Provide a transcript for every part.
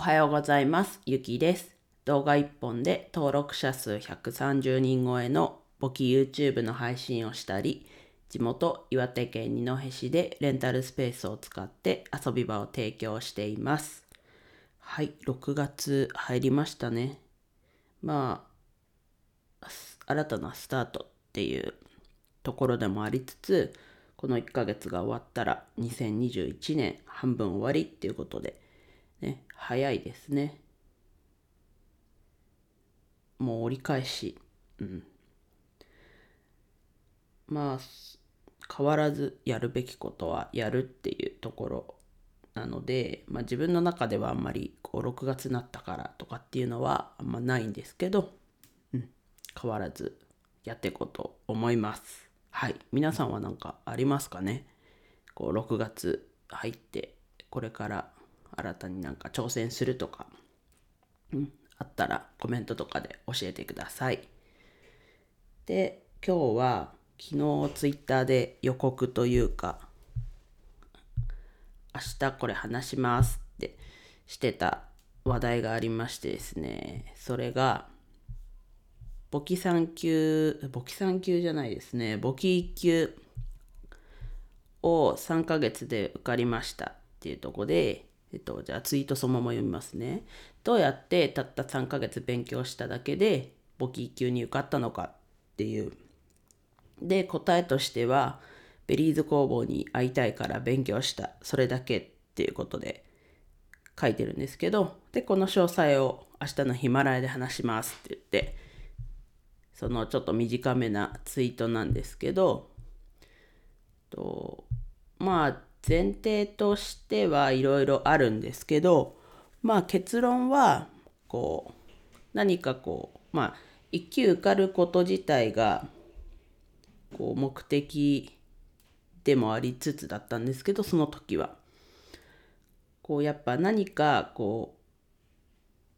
おはようございます。ゆきです。動画1本で登録者数130人超えの簿記 YouTube の配信をしたり、地元岩手県二戸市でレンタルスペースを使って遊び場を提供しています。はい、6月入りましたね。まあ、新たなスタートっていうところでもありつつ、この1ヶ月が終わったら2021年半分終わりっていうことで、ね、早いですね。もう折り返し。うん。まあ、変わらずやるべきことはやるっていうところなので、まあ自分の中ではあんまりこう6月になったからとかっていうのはあんまないんですけど、うん、変わらずやっていこうと思います。はい。皆さんは何かありますかね？こう6月入ってこれから新たになんか挑戦するとか、うん、あったらコメントとかで教えてください。で、今日は昨日ツイッターで予告というか、明日これ話しますってしてた話題がありましてですね、それが、簿記3級、簿記3級じゃないですね、簿記1級を3ヶ月で受かりましたっていうとこで、えっと、じゃあツイートそのまま読みますね。どうやってたった3ヶ月勉強しただけで簿記1級に受かったのかっていう。で、答えとしては、ベリーズ工房に会いたいから勉強した。それだけっていうことで書いてるんですけど、で、この詳細を明日のヒマラヤで話しますって言って、そのちょっと短めなツイートなんですけど、とまあ前提としてはいろいろあるんですけどまあ結論はこう何かこうまあ一級受かること自体がこう目的でもありつつだったんですけどその時はこうやっぱ何かこ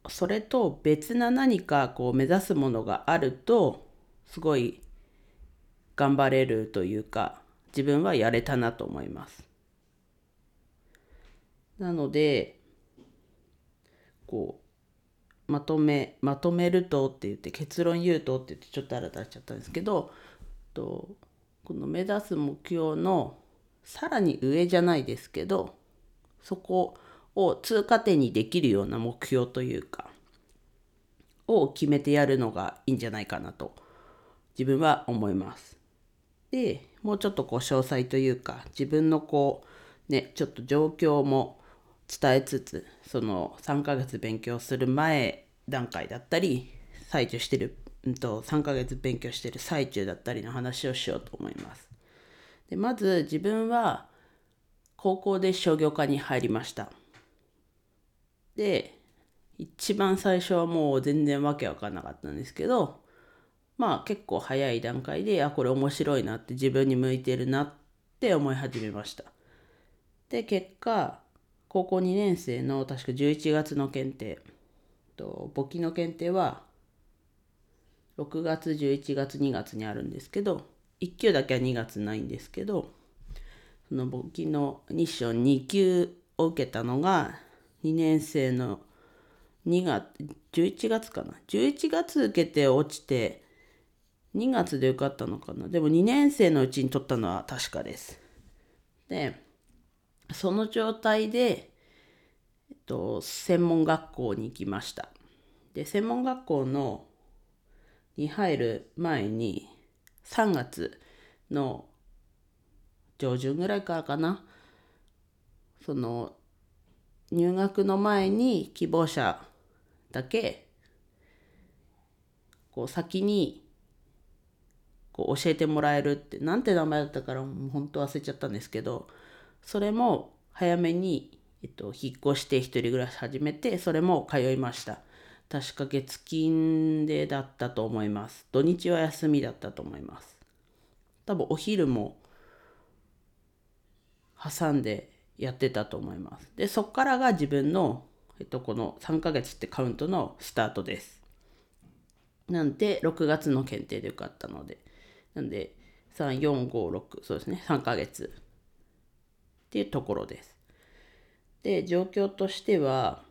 うそれと別な何かこう目指すものがあるとすごい頑張れるというか自分はやれたなと思います。なのでこうまとめまとめるとって言って結論言うとって言ってちょっと新たにしちゃったんですけどとこの目指す目標のさらに上じゃないですけどそこを通過点にできるような目標というかを決めてやるのがいいんじゃないかなと自分は思います。でもうちょっとこう詳細というか自分のこうねちょっと状況も伝えつつその3ヶ月勉強する前段階だったり最中してる、うん、と3ヶ月勉強してる最中だったりの話をしようと思います。でまず自分は高校で商業科に入りました。で一番最初はもう全然わけわかんなかったんですけどまあ結構早い段階であこれ面白いなって自分に向いてるなって思い始めました。で結果高校2年生の確か11月の検定と簿記の検定は6月11月2月にあるんですけど1級だけは2月ないんですけどその簿記の日照2級を受けたのが2年生の2月11月かな。11月受けて落ちて2月で受かったのかな。でも2年生のうちに取ったのは確かです。でその状態で、えっと、専門学校に行きました。で専門学校のに入る前に3月の上旬ぐらいからかな。その入学の前に希望者だけこう先にこう教えてもらえるってなんて名前だったからもう本当忘れちゃったんですけどそれも早めに、えっと、引っ越して一人暮らし始めてそれも通いました。確か月金でだったと思います。土日は休みだったと思います。多分お昼も挟んでやってたと思います。でそっからが自分の、えっと、この3ヶ月ってカウントのスタートです。なんで6月の検定で受かったので。なんで3456そうですね3ヶ月。っていうところです。で状況としては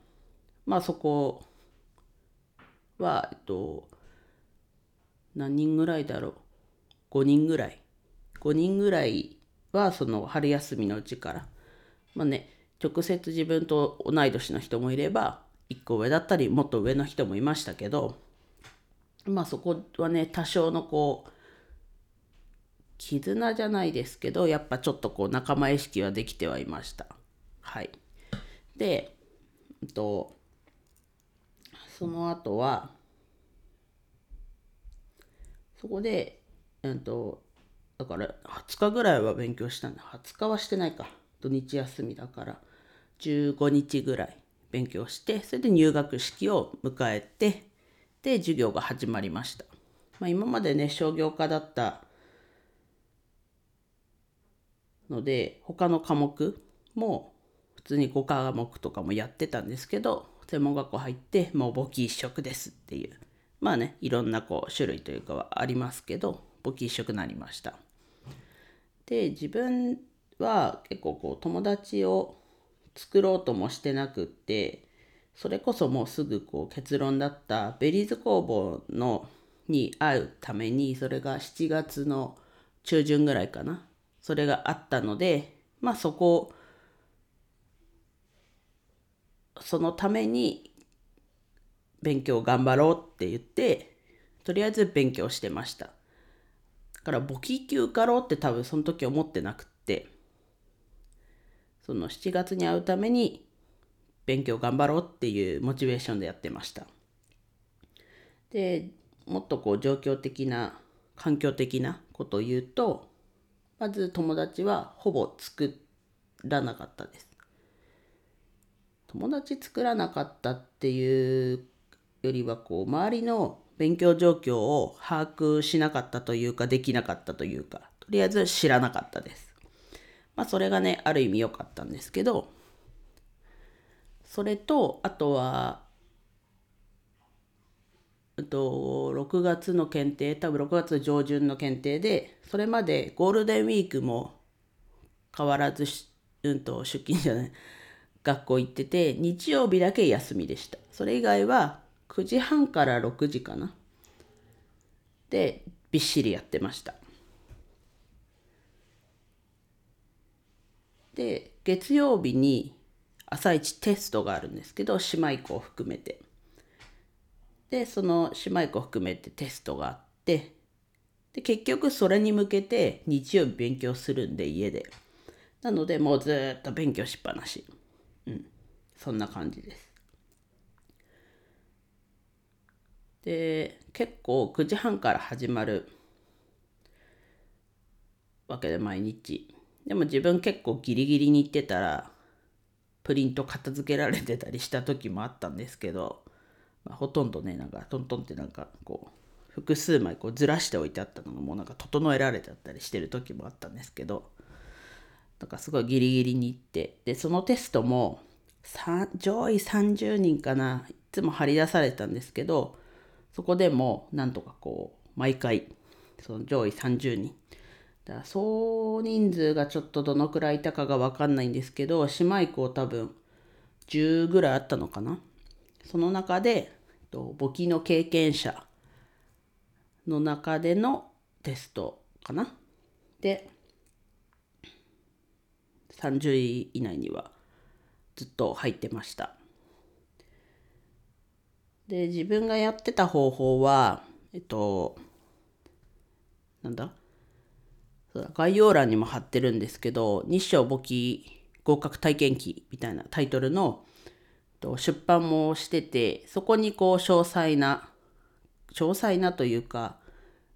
まあそこは、えっと、何人ぐらいだろう？5人ぐらい。5人ぐらいはその春休みのうちから。まあね、直接自分と同い年の人もいれば、1個上だったり、もっと上の人もいましたけど、まあそこはね、多少のこう、絆じゃないですけど、やっぱちょっとこう仲間意識はできてはいました。はい。で、えっと、その後は、そこで、えっと、だから20日ぐらいは勉強したんだ。20日はしてないか。土日休みだから、15日ぐらい勉強して、それで入学式を迎えて、で、授業が始まりました。まあ、今までね、商業科だったので他の科目も普通に5科目とかもやってたんですけど専門学校入ってもう簿記一色ですっていう。まあねいろんなこう種類というかはありますけど簿記一色になりました。で自分は結構こう友達を作ろうともしてなくってそれこそもうすぐこう結論だったベリーズ工房のに会うためにそれが7月の中旬ぐらいかな。それがあったので、まあそこ、そのために勉強頑張ろうって言って、とりあえず勉強してました。だから簿記級受かろうって多分その時思ってなくって、その7月に会うために勉強頑張ろうっていうモチベーションでやってました。で、もっとこう状況的な、環境的なことを言うと、まず友達はほぼ作らなかったです。友達作らなかったっていうよりはこう周りの勉強状況を把握しなかったというかできなかったというかとりあえず知らなかったです。まあそれがねある意味良かったんですけどそれとあとはと6月の検定多分6月上旬の検定でそれまでゴールデンウィークも変わらずうんと出勤じゃない 学校行ってて日曜日だけ休みでした。それ以外は9時半から6時かな。でびっしりやってました。で月曜日に朝一テストがあるんですけど姉妹校含めて。でその姉妹校含めてテストがあってで結局それに向けて日曜日勉強するんで家で。なのでもうずっと勉強しっぱなし。うん。そんな感じです。で結構9時半から始まるわけで毎日。でも自分結構ギリギリに行ってたらプリント片付けられてたりした時もあったんですけどまあ、ほとんどねなんかトントンってなんかこう複数枚こうずらしておいてあったのがもうなんか整えられてあったりしてる時もあったんですけどなんかすごいギリギリに行ってでそのテストも上位30人かないつも張り出されたんですけどそこでもなんとかこう毎回その上位30人だから総人数がちょっとどのくらいいたかが分かんないんですけど姉妹校多分10ぐらいあったのかなその中でと簿記の経験者の中でのテストかな。で30位以内にはずっと入ってました。で自分がやってた方法はえっとなんだ概要欄にも貼ってるんですけど日照簿記合格体験記みたいなタイトルのと出版もしててそこにこう詳細な詳細なというか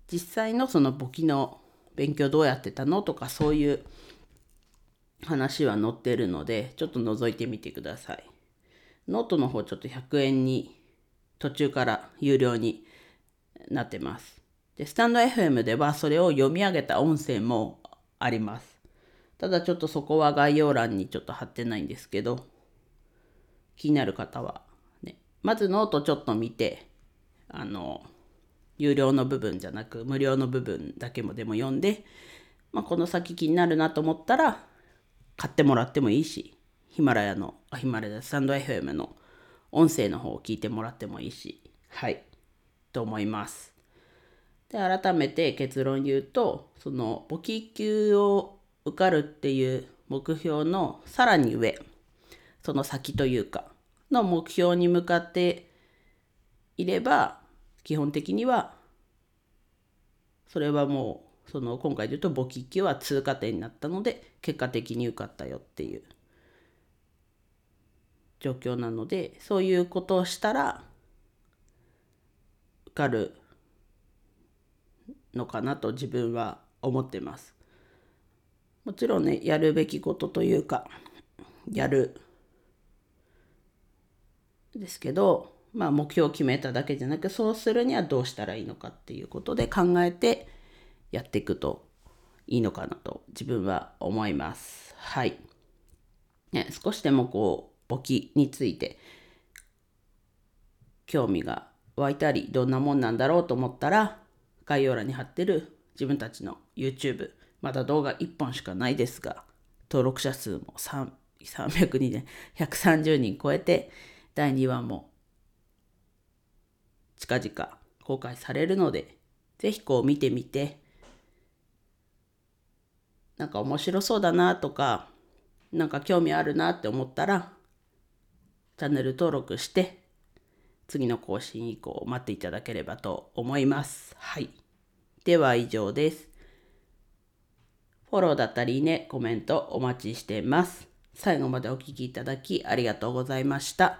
実際のその簿記の勉強どうやってたのとかそういう話は載ってるのでちょっと覗いてみてください。ノートの方ちょっと100円に途中から有料になってます。で、 stand.fm ではそれを読み上げた音声もあります。ただちょっとそこは概要欄にちょっと貼ってないんですけど、気になる方は、ね、まずノートちょっと見て、あの、有料の部分じゃなく無料の部分だけもでも読んで、まあ、この先気になるなと思ったら買ってもらってもいいしヒマラヤのあヒマラヤスタンド FM の音声の方を聞いてもらってもいいし、はい、と思います。で、改めて結論言うと、その簿記級を受かるっていう目標のさらに上、その先というか、の目標に向かっていれば、基本的には、それはもう、その今回で言うと簿記級は通過点になったので、結果的に受かったよっていう状況なので、そういうことをしたら、受かるのかなと自分は思ってます。もちろんね、やるべきことというか、やるですけど、まあ目標を決めただけじゃなく、そうするにはどうしたらいいのかっていうことで考えてやっていくといいのかなと自分は思います。はい。ね、少しでもこう、簿記について興味が湧いたり、どんなもんなんだろうと思ったら、概要欄に貼ってる自分たちの YouTube、まだ動画1本しかないですが、登録者数も300人で130人超えて、第2話も近々公開されるので、ぜひこう見てみて、なんか面白そうだなとか、なんか興味あるなって思ったら、チャンネル登録して、次の更新以降待っていただければと思います。はい。では以上です。フォローだったりね、コメントお待ちしてます。最後までお聴きいただきありがとうございました。